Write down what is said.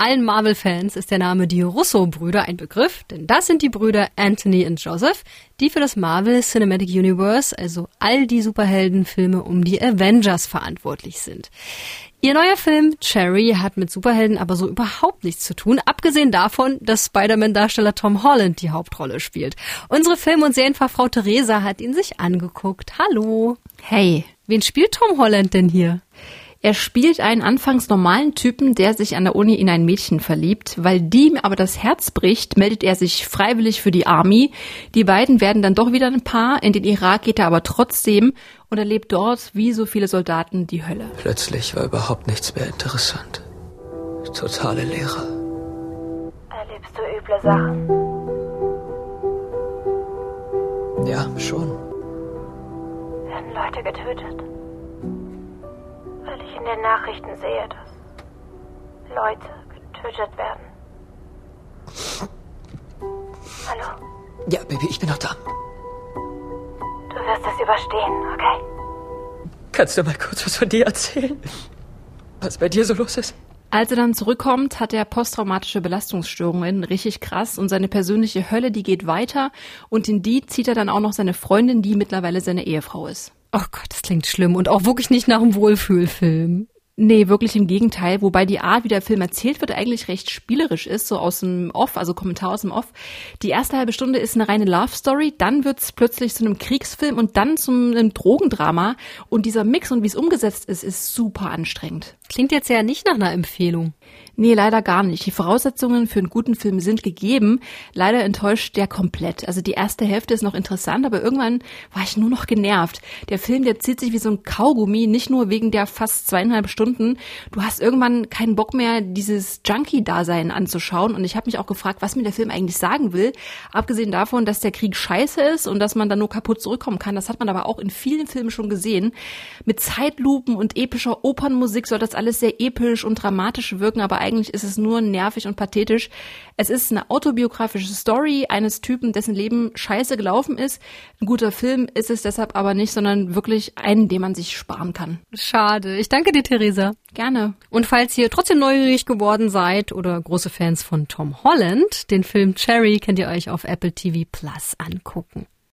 Allen Marvel-Fans ist der Name die Russo-Brüder ein Begriff, denn das sind die Brüder Anthony und Joseph, die für das Marvel Cinematic Universe, also all die Superheldenfilme um die Avengers verantwortlich sind. Ihr neuer Film Cherry hat mit Superhelden aber so überhaupt nichts zu tun, abgesehen davon, dass Spider-Man-Darsteller Tom Holland die Hauptrolle spielt. Unsere Film- und Serienfachfrau Theresa hat ihn sich angeguckt. Hallo. Hey. Wen spielt Tom Holland denn hier? Er spielt einen anfangs normalen Typen, der sich an der Uni in ein Mädchen verliebt. Weil die ihm aber das Herz bricht, meldet er sich freiwillig für die Army. Die beiden werden dann doch wieder ein Paar. In den Irak geht er aber trotzdem und erlebt dort, wie so viele Soldaten, die Hölle. Plötzlich war überhaupt nichts mehr interessant. Totale Leere. Erlebst du üble Sachen? Ja, schon. Werden Leute getötet? Weil ich in den Nachrichten sehe, dass Leute getötet werden. Hallo? Ja, Baby, ich bin noch da. Du wirst es überstehen, okay? Kannst du mal kurz was von dir erzählen? Was bei dir so los ist? Als er dann zurückkommt, hat er posttraumatische Belastungsstörungen, richtig krass. Und seine persönliche Hölle, die geht weiter. Und in die zieht er dann auch noch seine Freundin, die mittlerweile seine Ehefrau ist. Oh Gott, das klingt schlimm und auch wirklich nicht nach einem Wohlfühlfilm. Nee, wirklich im Gegenteil. Wobei die Art, wie der Film erzählt wird, eigentlich recht spielerisch ist, so aus dem Off, also Kommentar aus dem Off. Die erste halbe Stunde ist eine reine Love Story, dann wird's plötzlich zu einem Kriegsfilm und dann zu einem Drogendrama. Und dieser Mix und wie es umgesetzt ist, ist super anstrengend. Klingt jetzt ja nicht nach einer Empfehlung. Nee, leider gar nicht. Die Voraussetzungen für einen guten Film sind gegeben. Leider enttäuscht der komplett. Also die erste Hälfte ist noch interessant, aber irgendwann war ich nur noch genervt. Der Film, der zieht sich wie so ein Kaugummi, nicht nur wegen der fast zweieinhalb Stunden. Du hast irgendwann keinen Bock mehr, dieses Junkie-Dasein anzuschauen. Und ich habe mich auch gefragt, was mir der Film eigentlich sagen will. Abgesehen davon, dass der Krieg scheiße ist und dass man dann nur kaputt zurückkommen kann. Das hat man aber auch in vielen Filmen schon gesehen. Mit Zeitlupen und epischer Opernmusik soll das alles sehr episch und dramatisch wirken, aber eigentlich ist es nur nervig und pathetisch. Es ist eine autobiografische Story eines Typen, dessen Leben scheiße gelaufen ist. Ein guter Film ist es deshalb aber nicht, sondern wirklich einen, den man sich sparen kann. Schade. Ich danke dir, Theresa. Gerne. Und falls ihr trotzdem neugierig geworden seid oder große Fans von Tom Holland, den Film Cherry könnt ihr euch auf Apple TV Plus angucken.